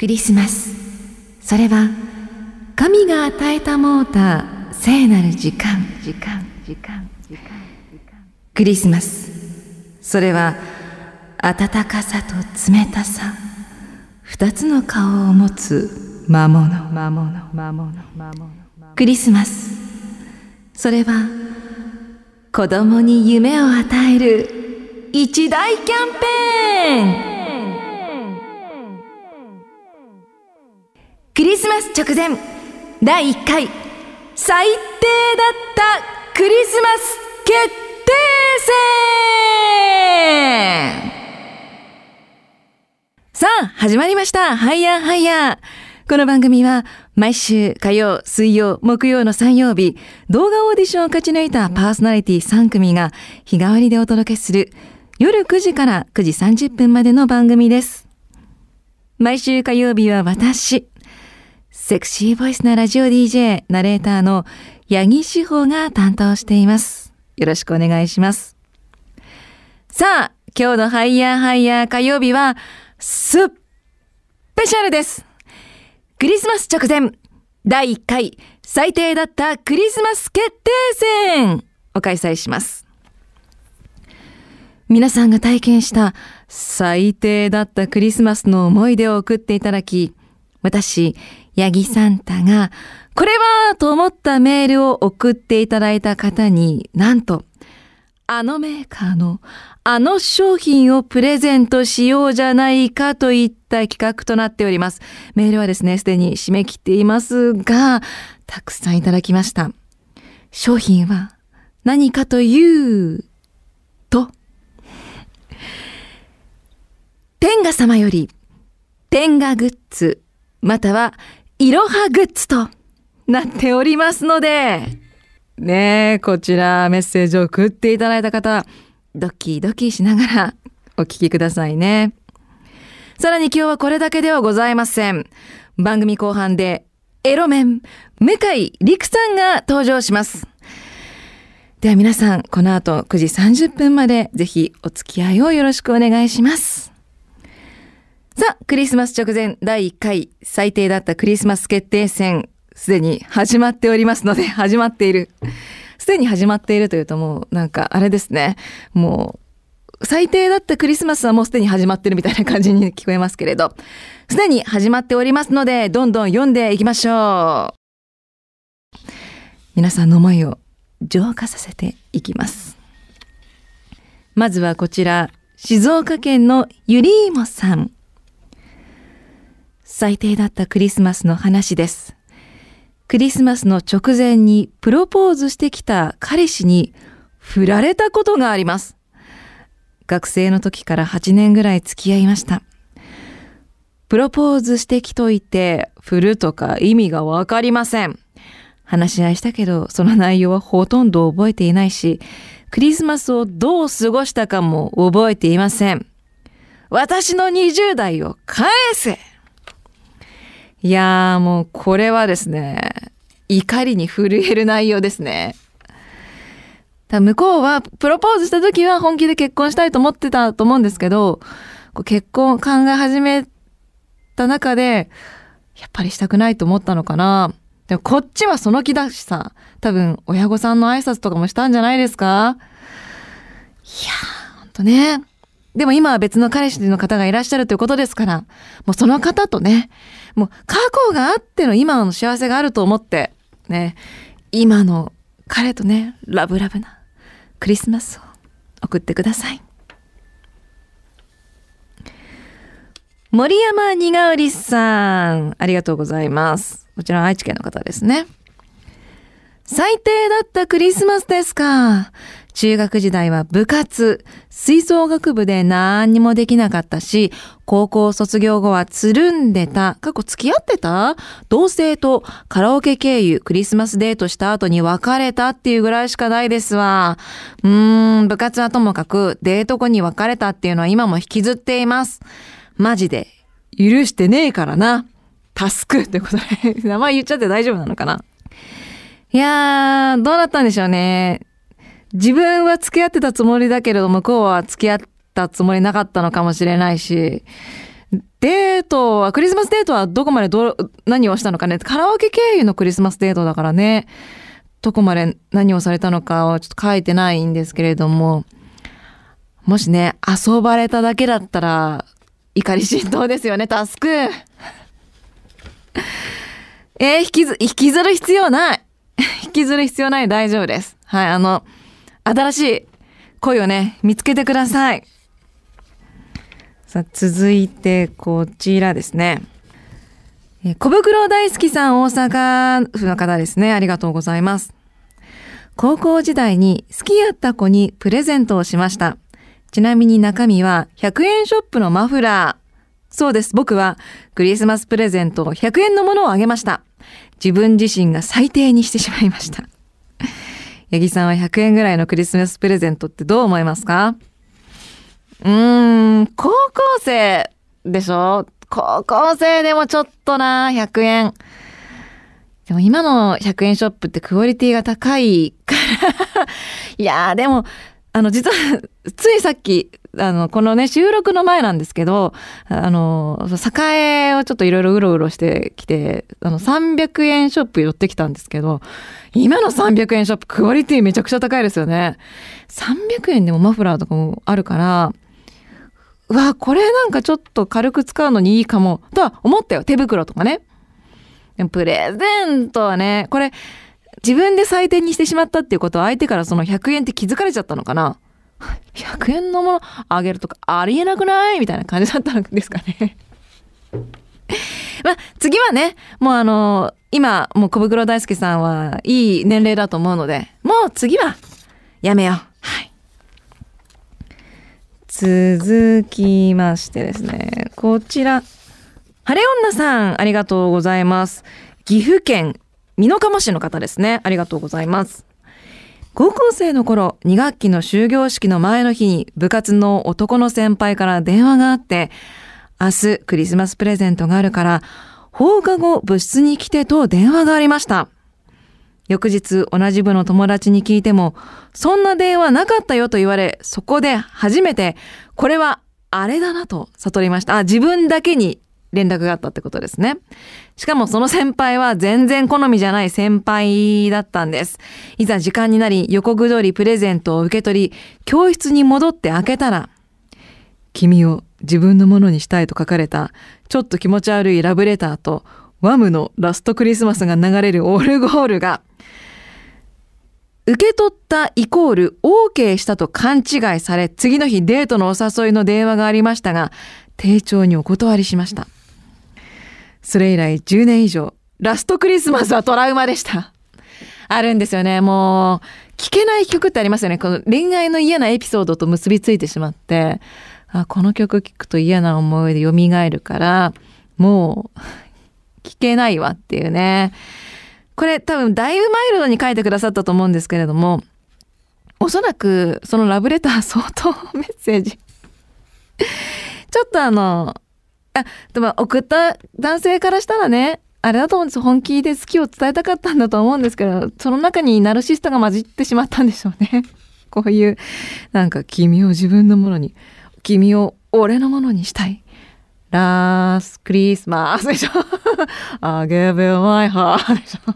クリスマスそれは神が与えたもうた聖なる時間。時間時間時間クリスマス。それは暖かさと冷たさ。二つの顔を持つ魔物。魔物魔物魔物。クリスマス。それは子供に夢を与える一大キャンペーン。クリスマス直前第1回最低だったクリスマス決定戦さあ、始まりました。ハイヤーハイヤー。この番組は毎週火曜、水曜、木曜の3曜日、動画オーディションを勝ち抜いたパーソナリティ3組が日替わりでお届けする夜9時から9時30分までの番組です。毎週火曜日は私、セクシーボイスなラジオ DJ、ナレーターの八木志保が担当しています。よろしくお願いします。さあ、今日のハイヤーハイヤー火曜日は、スペシャルですクリスマス直前、第1回最低だったクリスマス決定戦を開催します。皆さんが体験した最低だったクリスマスの思い出を送っていただき、私、ヤギサンタが、これはと思ったメールを送っていただいた方に、なんと、あのメーカーのあの商品をプレゼントしようじゃないかといった企画となっております。メールはですね、すでに締め切っていますが、たくさんいただきました。商品は何かというと、天下様より天下グッズまたはいろはグッズとなっておりますので、ねえ、こちらメッセージを送っていただいた方、ドキドキしながらお聞きくださいね。さらに今日はこれだけではございません。番組後半でエロメン、向井陸さんが登場します。では皆さん、この後9時30分までぜひお付き合いをよろしくお願いします。さあ、クリスマス直前第1回最低だったクリスマス決定戦、すでに始まっておりますので、始まっている。すでに始まっているというともうなんかあれですね。もう最低だったクリスマスはもうすでに始まってるみたいな感じに聞こえますけれど、すでに始まっておりますので、どんどん読んでいきましょう。皆さんの思いを浄化させていきます。まずはこちら、静岡県のゆりーもさん。最低だったクリスマスの話です。クリスマスの直前にプロポーズしてきた彼氏に振られたことがあります。学生の時から8年ぐらい付き合いました。プロポーズしてきといて振るとか意味がわかりません。話し合いしたけど、その内容はほとんど覚えていないし、クリスマスをどう過ごしたかも覚えていません。私の20代を返せいやーもうこれはですね、怒りに震える内容ですね。向こうはプロポーズした時は本気で結婚したいと思ってたと思うんですけど、結婚を考え始めた中で、やっぱりしたくないと思ったのかな。でもこっちはその気だしさ、多分親御さんの挨拶とかもしたんじゃないですかいやー、ほんとね。でも今は別の彼氏の方がいらっしゃるということですから、もうその方とね、もう過去があっての今の幸せがあると思って、ね、今の彼とね、ラブラブなクリスマスを送ってください。森山にがうりさん、ありがとうございます。こちら愛知県の方ですね。最低だったクリスマスですか。中学時代は部活、吹奏楽部で何にもできなかったし、高校卒業後はつるんでた、過去付き合ってた？同性とカラオケ経由クリスマスデートした後に別れたっていうぐらいしかないですわ。うーん、部活はともかくデート後に別れたっていうのは今も引きずっています。マジで許してねえからな。タスクってことで、名前言っちゃって大丈夫なのかな？いやー、どうだったんでしょうね。自分は付き合ってたつもりだけれど向こうは付き合ったつもりなかったのかもしれないし、デートは、クリスマスデートはどこまでど、何をしたのかね。カラオケ経由のクリスマスデートだからね。どこまで何をされたのかはちょっと書いてないんですけれども、もしね、遊ばれただけだったら、怒り心頭ですよね、タスク。えー、引きず、引きずる必要ない。引きずる必要ない、大丈夫です。はい、あの、新しい恋をね、見つけてください。さあ、続いてこちらですね。え小袋大好きさん大阪府の方ですね。ありがとうございます。高校時代に好きやった子にプレゼントをしました。ちなみに中身は100円ショップのマフラー。そうです。僕はクリスマスプレゼントを100円のものをあげました。自分自身が最低にしてしまいました。八木さんは100円ぐらいのクリスマスプレゼントってどう思いますか？うーん、高校生でしょ？高校生でもちょっとな、100円。でも今の100円ショップってクオリティが高いから。いやーでも、あの、実は、ついさっき、あの、このね、収録の前なんですけど、あの、栄をちょっといろいろうろうろしてきて、あの、300円ショップ寄ってきたんですけど、今の300円ショップ、クオリティめちゃくちゃ高いですよね。300円でもマフラーとかもあるから、うわ、これなんかちょっと軽く使うのにいいかも、とは思ったよ。手袋とかね。プレゼントはね、これ、自分で採点にしてしまったっていうことは相手からその100円って気づかれちゃったのかな？100円のものあげるとかありえなくない？みたいな感じだったんですかね まあ、次はね、もうあの今、もう小袋大輔さんはいい年齢だと思うので、もう次はやめよう。はい。続きましてですね、こちら。晴れ女さん、ありがとうございます。岐阜県美濃加茂市の方ですね。ありがとうございます。高校生の頃、2学期の終業式の前の日に部活の男の先輩から電話があって、明日クリスマスプレゼントがあるから、放課後部室に来てと電話がありました。翌日同じ部の友達に聞いても、そんな電話なかったよと言われ、そこで初めて、これはあれだなと悟りました。あ、自分だけに連絡があったってことですね。しかもその先輩は全然好みじゃない先輩だったんです。いざ時間になり横ぐどりプレゼントを受け取り、教室に戻って開けたら、君を自分のものにしたいと書かれた、ちょっと気持ち悪いラブレターと、ワムのラストクリスマスが流れるオルゴールが、受け取ったイコール OK したと勘違いされ、次の日デートのお誘いの電話がありましたが、丁重にお断りしました。それ以来10年以上、ラストクリスマスはトラウマでした。あるんですよね。もう、聞けない曲ってありますよね。この恋愛の嫌なエピソードと結びついてしまって、あこの曲聴くと嫌な思い出蘇るから、もう、聞けないわっていうね。これ多分だいぶマイルドに書いてくださったと思うんですけれども、おそらくそのラブレター相当メッセージちょっとあの、でも送った男性からしたらね、あれだと思うんです。本気で好きを伝えたかったんだと思うんですけど、その中にナルシストが混じってしまったんでしょうね。こういう、なんか君を自分のものに、君を俺のものにしたい。ラースクリスマスでしょ I give you my heart でしょ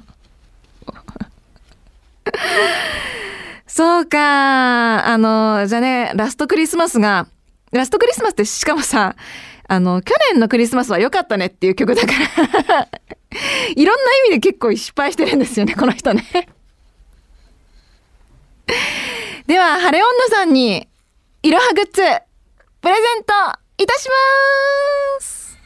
そうか。あの、じゃあね、ラストクリスマスが、ラストクリスマスってしかもさ、あの、去年のクリスマスは良かったねっていう曲だから いろんな意味で結構失敗してるんですよね、この人ね では、晴れ女さんに、いろはグッズ、プレゼントいたします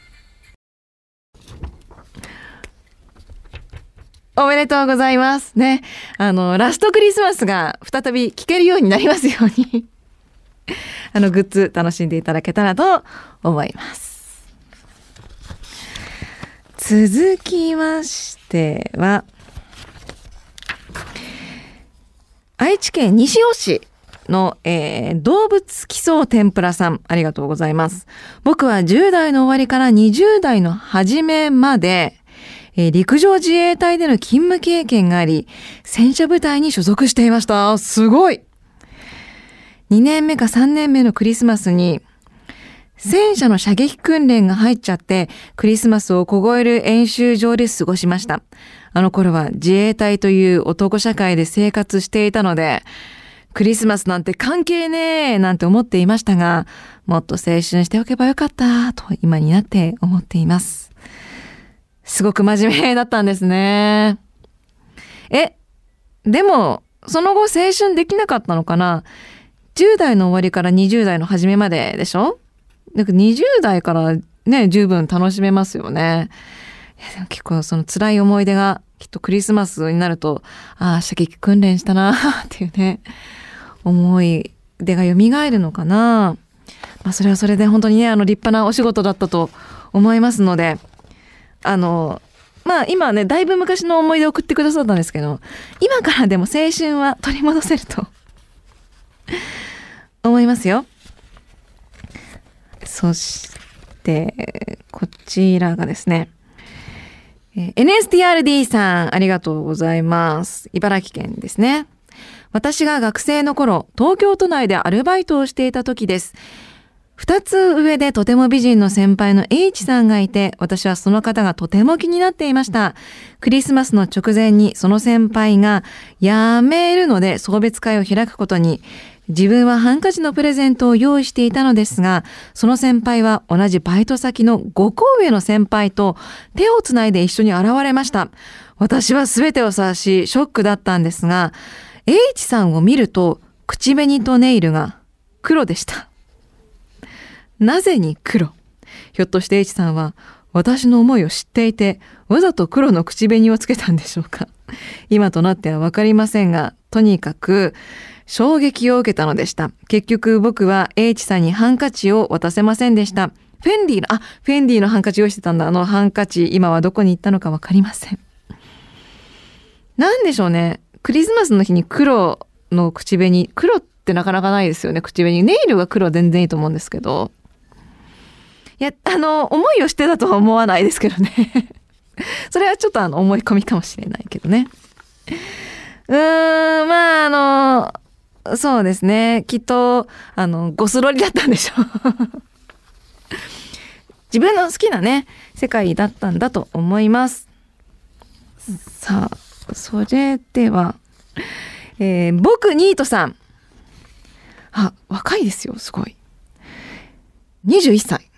おめでとうございます。ね。あの、ラストクリスマスが再び聴けるようになりますように あのグッズ楽しんでいただけたらと思います。続きましては、愛知県西尾市の、えー、動物基礎天ぷらさん、ありがとうございます。僕は10代の終わりから20代の初めまで、えー、陸上自衛隊での勤務経験があり、戦車部隊に所属していました。すごい2年目か3年目のクリスマスに、戦車の射撃訓練が入っちゃって、クリスマスを凍える演習場で過ごしました。あの頃は自衛隊という男社会で生活していたので、クリスマスなんて関係ねえなんて思っていましたが、もっと青春しておけばよかったと今になって思っています。すごく真面目だったんですね。え、でも、その後青春できなかったのかな ?10 代の終わりから20代の初めまででしょ？なんか20代からね、十分楽しめますよね。いやでも結構その辛い思い出がきっとクリスマスになると、ああ、射撃訓練したな っていうね、思い出が蘇るのかな。まあそれはそれで本当にね、あの立派なお仕事だったと思いますので、あの、まあ今ね、だいぶ昔の思い出を送ってくださったんですけど、今からでも青春は取り戻せると 思いますよ。そして、こちらがですね、NSTRD さん、ありがとうございます。茨城県ですね。私が学生の頃、東京都内でアルバイトをしていた時です。二つ上でとても美人の先輩の H さんがいて、私はその方がとても気になっていました。クリスマスの直前にその先輩が辞めるので送別会を開くことに、自分はハンカチのプレゼントを用意していたのですが、その先輩は同じバイト先の5個上の先輩と手をつないで一緒に現れました。私は全てを察し、ショックだったんですが、H さんを見ると、口紅とネイルが黒でした。なぜに黒？ひょっとして H さんは私の思いを知っていてわざと黒の口紅をつけたんでしょうか？今となってはわかりませんがとにかく衝撃を受けたのでした。結局僕は H さんにハンカチを渡せませんでした。フェンディのあフェンディのハンカチ用意してたんだ。あのハンカチ今はどこに行ったのかわかりません。なんでしょうね。クリスマスの日に黒の口紅黒ってなかなかないですよね。口紅。ネイルが黒全然いいと思うんですけど。いや、あの、思いをしてたとは思わないですけどね。それはちょっとあの、思い込みかもしれないけどね。うーん、まあ、あの、そうですね。きっと、あの、ゴスロリだったんでしょう。自分の好きなね、世界だったんだと思います。さあ、それでは、えー、僕ニートさん。あ、若いですよ、すごい。21歳。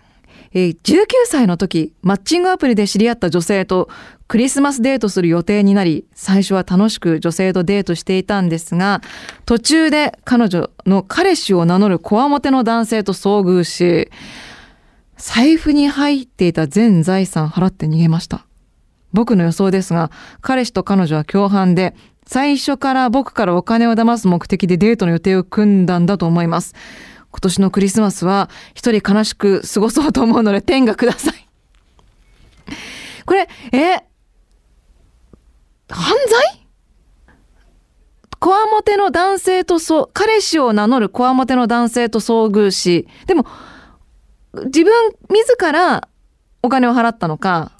えー、19歳の時、マッチングアプリで知り合った女性とクリスマスデートする予定になり、最初は楽しく女性とデートしていたんですが、途中で彼女の彼氏を名乗るこわもての男性と遭遇し、財布に入っていた全財産払って逃げました。僕の予想ですが、彼氏と彼女は共犯で、最初から僕からお金を騙す目的でデートの予定を組んだんだと思います。今年のクリスマスは一人悲しく過ごそうと思うので天がください。これ、え、犯罪？こわもての男性とそう、彼氏を名乗るこわもての男性と遭遇し、でも、自分自らお金を払ったのか、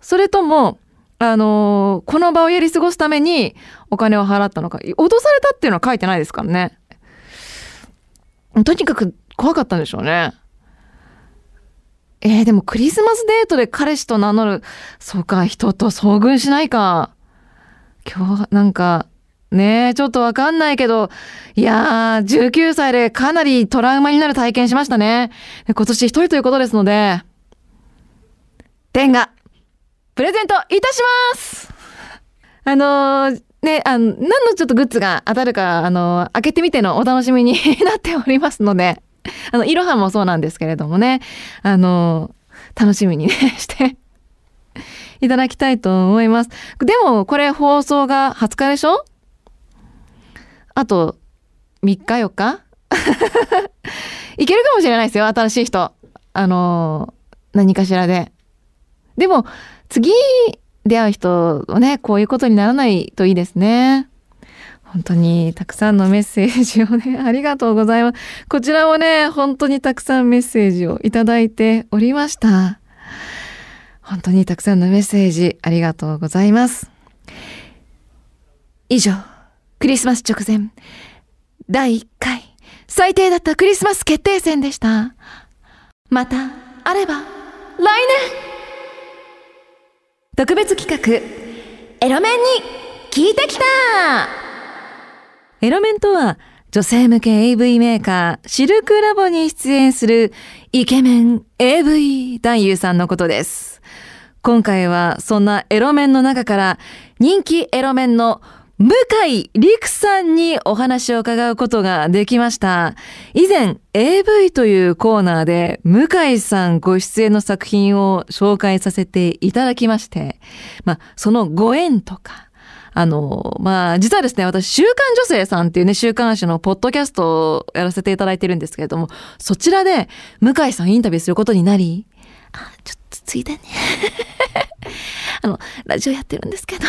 それとも、あのー、この場をやり過ごすためにお金を払ったのか、脅されたっていうのは書いてないですからね。とにかく怖かったんでしょうね。えー、でもクリスマスデートで彼氏と名乗る、そうか、人と遭遇しないか。今日、なんか、ねえ、ちょっとわかんないけど、いやー、19歳でかなりトラウマになる体験しましたね。今年一人ということですので、天が、プレゼントいたしますあのー、ね、あの、何のちょっとグッズが当たるか、あの、開けてみてのお楽しみに なっておりますので、あの、いろはもそうなんですけれどもね、あの、楽しみにね、していただきたいと思います。でも、これ放送が20日でしょ？あと、3日4日？いけるかもしれないですよ、新しい人。あの、何かしらで。でも、次出会う人はね、こういうことにならないといいですね。本当にたくさんのメッセージをね、ありがとうございます。こちらもね、本当にたくさんメッセージをいただいておりました。本当にたくさんのメッセージありがとうございます。以上、クリスマス直前、第1回、最低だったクリスマス決定戦でした。またあれば来年特別企画エロメンに聞いてきたエロメンとは女性向け AV メーカーシルクラボに出演するイケメン AV 男優さんのことです。今回はそんなエロメンの中から人気エロメンの向井陸さんにお話を伺うことができました。以前 AV というコーナーで向井さんご出演の作品を紹介させていただきまして、まあ、そのご縁とか、あの、まあ、実はですね、私、週刊女性さんっていうね、週刊誌のポッドキャストをやらせていただいてるんですけれども、そちらで向井さんインタビューすることになり、あ、ちょっとついでに あの、ラジオやってるんですけど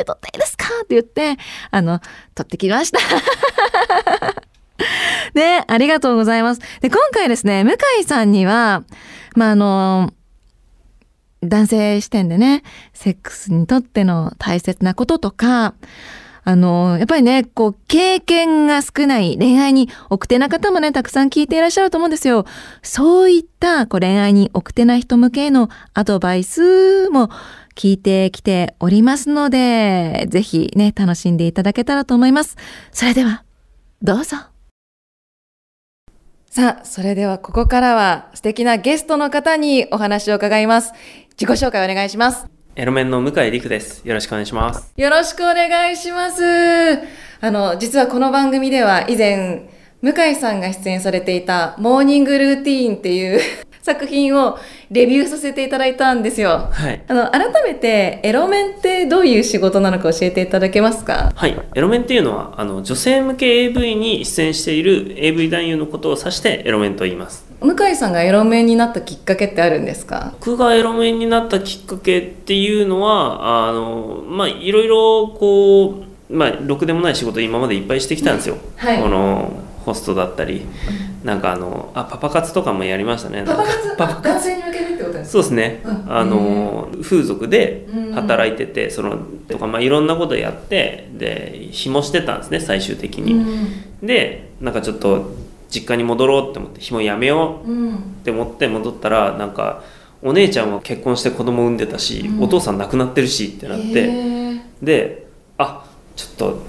インタビュー撮っていいですか？って言って、あの、撮ってきました ね、ありがとうございます。で、今回ですね、向井さんには、まあ、あの、男性視点でね、セックスにとっての大切なこととか、あの、やっぱりね、こう、経験が少ない恋愛に奥手な方もね、たくさん聞いていらっしゃると思うんですよ。そういった、こう、恋愛に奥手な人向けのアドバイスも聞いてきておりますので、ぜひね、楽しんでいただけたらと思います。それでは、どうぞ。さあ、それではここからは素敵なゲストの方にお話を伺います。自己紹介お願いします。エロメンの向井陸です。よろしくお願いします。よろしくお願いします。あの、実はこの番組では以前、向井さんが出演されていたモーニングルーティーンっていう 作品をレビューさせていただいたんですよ。はい。あの、改めて、エロメンってどういう仕事なのか教えていただけますか？はい。エロメンっていうのは、あの、女性向け AV に出演している AV 男優のことを指してエロメンと言います。向井さんがエロメンになったきっかけってあるんですか？僕がエロメンになったきっかけっていうのはあのまあいろいろこうまあろくでもない仕事今までいっぱいしてきたんですよ、はい、このホストだったり、なんかあのあパパ活とかもやりましたね。パパ活？パパ男性に向けるってことですそうですね、うん、あの風俗で働いてて、そのとかまあいろんなことやってで紐してたんですね最終的に、でなんかちょっと実家に戻ろうって思って紐やめようって思って戻ったらなんかお姉ちゃんは結婚して子供産んでたし、うん、お父さん亡くなってるしってなって、であちょっと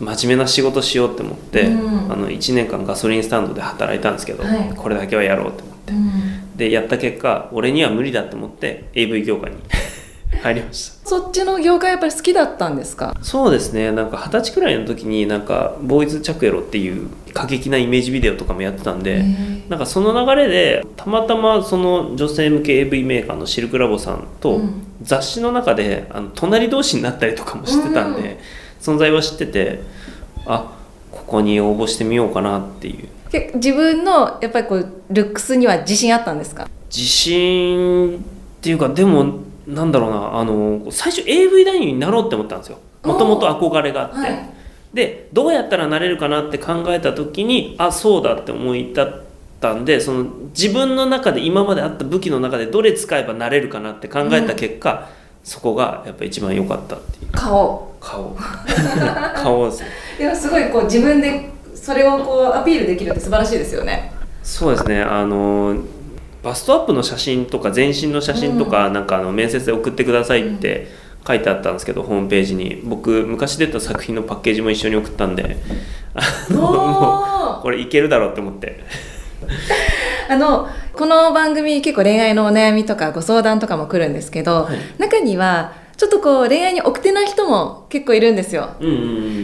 真面目な仕事しようって思って、うん、あの1年間ガソリンスタンドで働いたんですけど、はい、これだけはやろうって思って、うん、でやった結果俺には無理だって思って AV 業界に 入りました。そっちの業界やっぱり好きだったんですか？そうですね。なんか二十歳くらいの時になんかボーイズチャクエロっていう過激なイメージビデオとかもやってたんでなんかその流れでたまたまその女性向け AV メーカーのシルクラボさんと雑誌の中であの隣同士になったりとかもしてたんで、存在は知っててあここに応募してみようかなっていう。自分のやっぱりこうルックスには自信あったんですか？自信っていうかでも、なんだろうなあの最初 AV 男優になろうって思ったんですよ。もともと憧れがあって、はい、でどうやったらなれるかなって考えた時にあそうだって思い立ったんでその自分の中で今まであった武器の中でどれ使えばなれるかなって考えた結果、うん、そこがやっぱ一番良かったっていう。顔。顔。顔ですねいやすごいこう自分でそれをこうアピールできるって素晴らしいですよね。そうですね。あのバストアップの写真とか全身の写真とか、なんかあの面接で送ってくださいって書いてあったんですけど、ホームページに。僕昔出た作品のパッケージも一緒に送ったんであのもうこれいけるだろうって思って。あのこの番組結構恋愛のお悩みとかご相談とかも来るんですけど、はい、中にはちょっとこう恋愛に奥手な人も結構いるんですよ。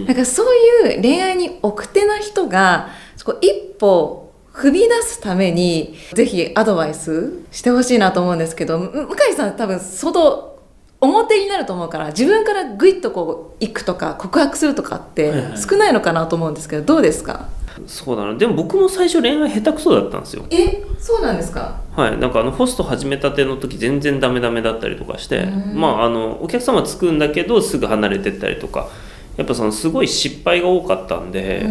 なんかそういう恋愛に奥手な人がそこ一歩踏み出すためにぜひアドバイスしてほしいなと思うんですけど向井さん多分外表になると思うから自分からグイッとこう行くとか告白するとかって少ないのかなと思うんですけどどうですか？そうだな。でも僕も最初恋愛下手くそだったんですよ。え？そうなんですか？はい。なんかあのホスト始めたての時全然ダメダメだったりとかしてまああのお客様つくんだけどすぐ離れてったりとか。やっぱそのすごい失敗が多かったんで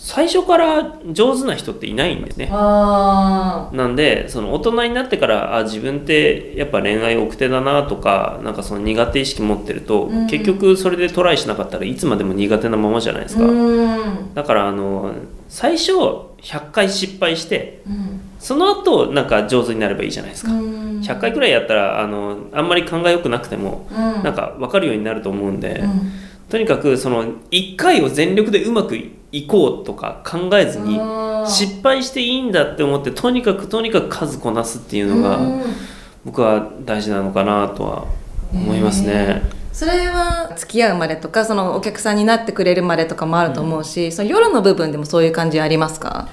最初から上手な人っていないんですね。なんでその大人になってからあ自分ってやっぱ恋愛奥手だなとかなんかその苦手意識持ってると、うん、結局それでトライしなかったらいつまでも苦手なままじゃないですか。だからあの最初100回失敗して、うん。その後なんか上手になればいいじゃないですか、うん。100回くらいやったらあのあんまり勘が良くなくてもうん。なんか分かるようになると思うんで、うんとにかくその1回を全力でうまくいこうとか考えずにうん失敗していいんだって思ってとにかくとにかく数こなすっていうのがうん僕は大事なのかなとは思いますね。それは付き合うまでとかそのお客さんになってくれるまでとかもあると思うし、その夜の部分でもそういう感じありますか？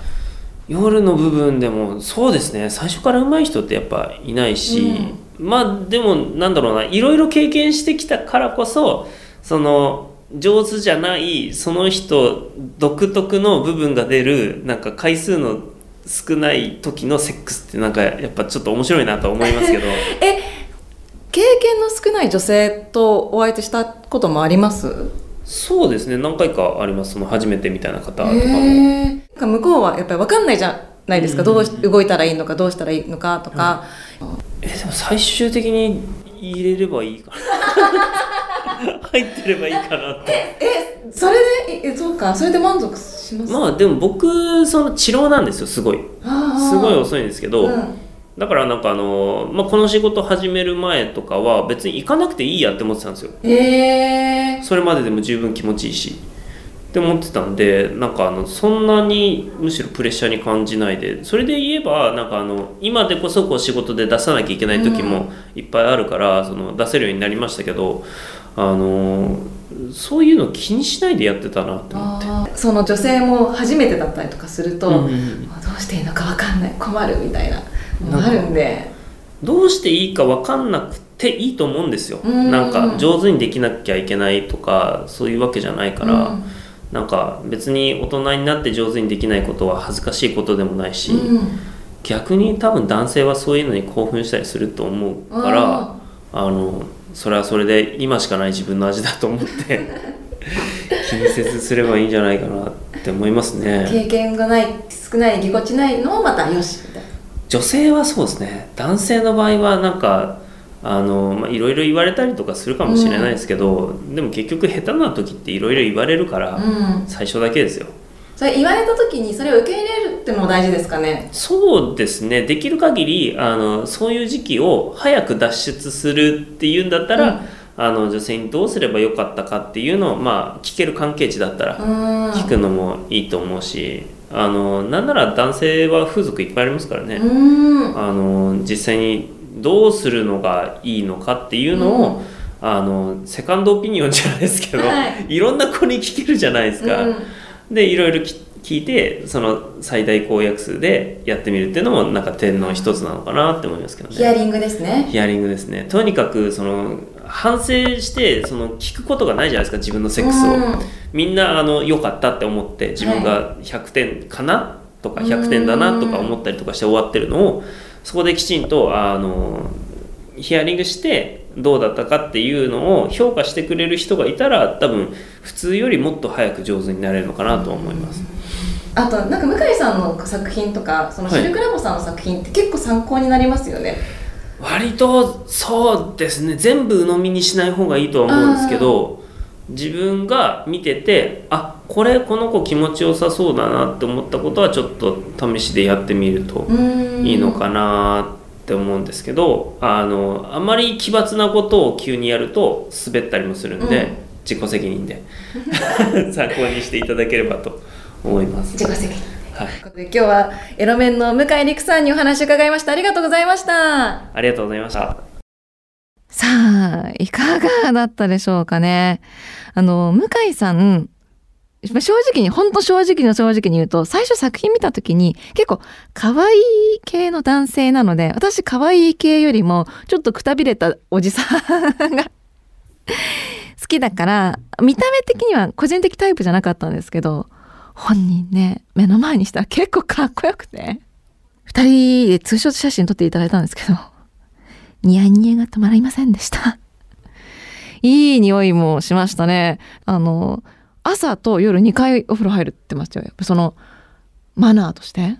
夜の部分でもそうですね。最初から上手い人ってやっぱいないし、まあでもなんだろうな。いろいろ経験してきたからこそその上手じゃないその人独特の部分が出るなんか回数の少ない時のセックスってなんかやっぱちょっと面白いなとは思いますけど。え経験の少ない女性とお相手したこともあります？そうですね何回かあります。その初めてみたいな方とかも。へー。向こうはやっぱり分かんないじゃないですか、うんどうし動いたらいいのかどうしたらいいのかとか、えでも最終的に入れればいいかな。入ってればいいかなってそれでえそうかそれで満足します？まあでも僕その治療なんですよすごい。すごい遅いんですけど、うん。だからなんかあの、まあ、この仕事始める前とかは別に行かなくていいやって思ってたんですよ。へえそれまででも十分気持ちいいしって思ってたんでなんかあのそんなにむしろプレッシャーに感じないでそれで言えばなんかあの今でこそこう仕事で出さなきゃいけない時もいっぱいあるから、その出せるようになりましたけどあのそういうの気にしないでやってたなって思って。その女性も初めてだったりとかすると、うんうんうん。どうしていいのか分かんない困るみたいなのがあるんで。どうしていいか分かんなくていいと思うんですよ、うん。なんか上手にできなきゃいけないとかそういうわけじゃないから、うんなんか別に大人になって上手にできないことは恥ずかしいことでもないし、うん。逆に多分男性はそういうのに興奮したりすると思うからあのそれはそれで今しかない自分の味だと思って 気にせずすればいいんじゃないかなって思いますね。経験がない少ないぎこちないのもまたよしみたいな。女性はそうですね。男性の場合はなんかあのまあいろいろ言われたりとかするかもしれないですけど、でも結局下手な時っていろいろ言われるから、うん。最初だけですよ。それ言われた時にそれを受け入れるってのも大事ですかね？そうですね。できる限りあのそういう時期を早く脱出するっていうんだったら、うん。あの女性にどうすればよかったかっていうのを、まあ、聞ける関係値だったらうん。聞くのもいいと思うし、あのなんなら男性は風俗いっぱいありますからね、うん。あの実際にどうするのがいいのかっていうのを、あのセカンドオピニオンじゃないですけど、、はい。ろんな子に聞けるじゃないですか。うん。でいろいろき聞いてその最大公約数でやってみるっていうのもなんか点の一つなのかなって思いますけどね。ヒアリングですね。ヒアリングですね。とにかくその反省してその聞くことがないじゃないですか自分のセックスを、うん。みんなあの良かったって思って自分が100点かなとか100点だなとか思ったりとかして終わってるのをそこできちんとあのヒアリングしてどうだったかっていうのを評価してくれる人がいたら多分普通よりもっと早く上手になれるのかなと思います。あとなんか向井さんの作品とかそのはい。シルクラボさんの作品って結構参考になりますよね、割とそうですね。全部鵜呑みにしない方がいいとは思うんですけど自分が見ててあこれこの子気持ちよさそうだなって思ったことはちょっと試しでやってみるとうん。いいのかなって思うんですけどあのあまり奇抜なことを急にやると滑ったりもするんで、うん。自己責任で。参考にしていただければと思います。自己責任はい、ということで今日はエロメンの向井陸さんにお話を伺いました。ありがとうございました。ありがとうございました。さあいかがだったでしょうかね。あの向井さん正直に本当正直の正直に言うと最初作品見た時に結構可愛い系の男性なので私可愛い系よりもちょっとくたびれたおじさんが 好きだから見た目的には個人的タイプじゃなかったんですけど本人ね目の前にしたら結構かっこよくて。二人でツーショット写真撮っていただいたんですけど。ニヤニヤが止まりませんでした いい匂いもしましたねあの朝と夜2回お風呂入るってましたよやっぱそのマナーとして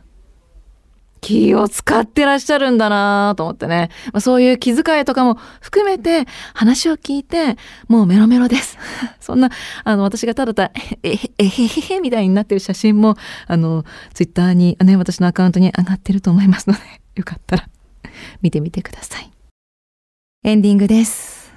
気を使ってらっしゃるんだなと思ってね。まあ、そういう気遣いとかも含めて話を聞いて、もうメロメロです。そんな、あの、私がただただ、えへえへへへみたいになってる写真も、あの、ツイッターに、ね、私のアカウントに上がってると思いますので、よかったら見てみてください。エンディングです。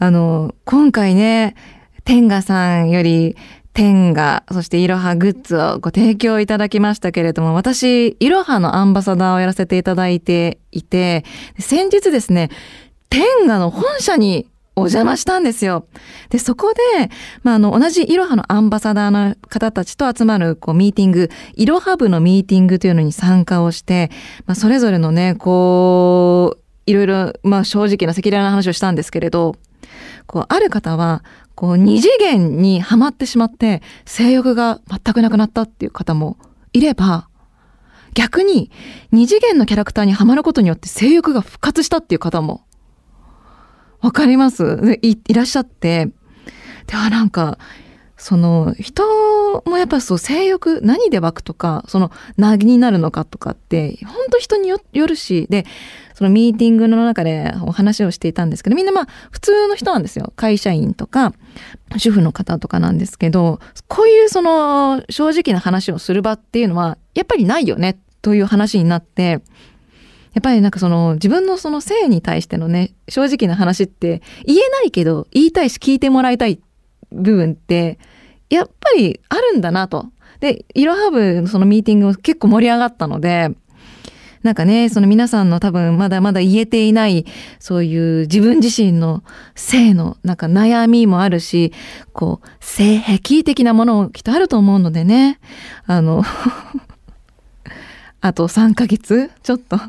あの、今回ね、天賀さんより天が、そしていろはグッズをご提供いただきましたけれども、私、いろはのアンバサダーをやらせていただいていて、先日ですね、天がの本社にお邪魔したんですよ。で、そこで、まあ、あの、同じいろはのアンバサダーの方たちと集まる、こう、ミーティング、いろは部のミーティングというのに参加をして、まあ、それぞれのね、こう、いろいろ、まあ、正直な赤裸々な話をしたんですけれど、こう、ある方は、こう二次元にはまってしまって性欲が全くなくなったっていう方もいれば、逆に二次元のキャラクターにはまることによって性欲が復活したっていう方もわかります？いいらっしゃって、ではなんかその人もやっぱそう性欲何で湧くとかその何になるのかとかって本当人によるしでそのミーティングの中でお話をしていたんですけどみんなまあ普通の人なんですよ。会社員とか主婦の方とかなんですけどこういうその正直な話をする場っていうのはやっぱりないよねという話になってやっぱりなんかその自分のその性に対してのね正直な話って言えないけど言いたいし聞いてもらいたい部分ってやっぱりあるんだなと。で、イロハブのそのミーティングも結構盛り上がったので、なんかね、その皆さんの多分まだまだ言えていない、そういう自分自身の性のなんか悩みもあるし、こう、性癖的なものもきっとあると思うのでね、あの あと3ヶ月ちょっと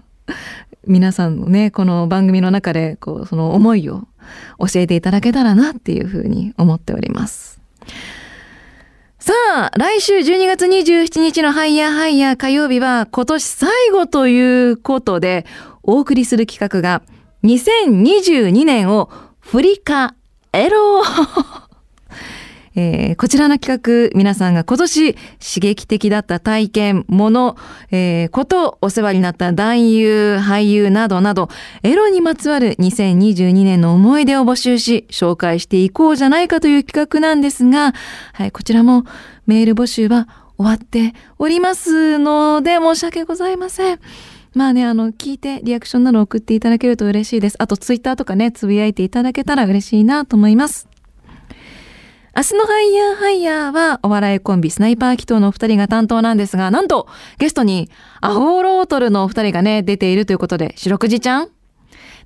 皆さんのね、この番組の中で、こう、その思いを教えていただけたらなっていうふうに思っております。さあ、来週12月27日のハイヤーハイヤー火曜日は今年最後ということでお送りする企画が2022年を振り返ろう。えー、こちらの企画、皆さんが今年刺激的だった体験、もの、えー、こと、お世話になった男優、俳優などなど、エロにまつわる2022年の思い出を募集し、紹介していこうじゃないかという企画なんですが、はい、こちらもメール募集は終わっておりますので、申し訳ございません。まあね、あの、聞いてリアクションなど送っていただけると嬉しいです。あと、ツイッターとかね、つぶやいていただけたら嬉しいなと思います。明日のハイヤーハイヤーはお笑いコンビスナイパー祈祷のお二人が担当なんですが、なんとゲストにアホロートルのお二人がね、出ているということで、白くじちゃん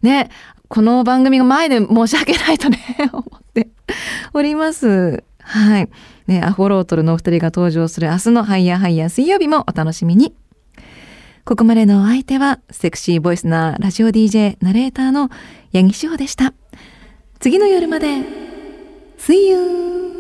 ね、この番組が前で申し訳ないとね思っております。はい。ね、アホロートルのお二人が登場する明日のハイヤーハイヤー水曜日もお楽しみに。ここまでのお相手は、セクシーボイスなラジオ DJ ナレーターの八木志保でした。次の夜まで。See you!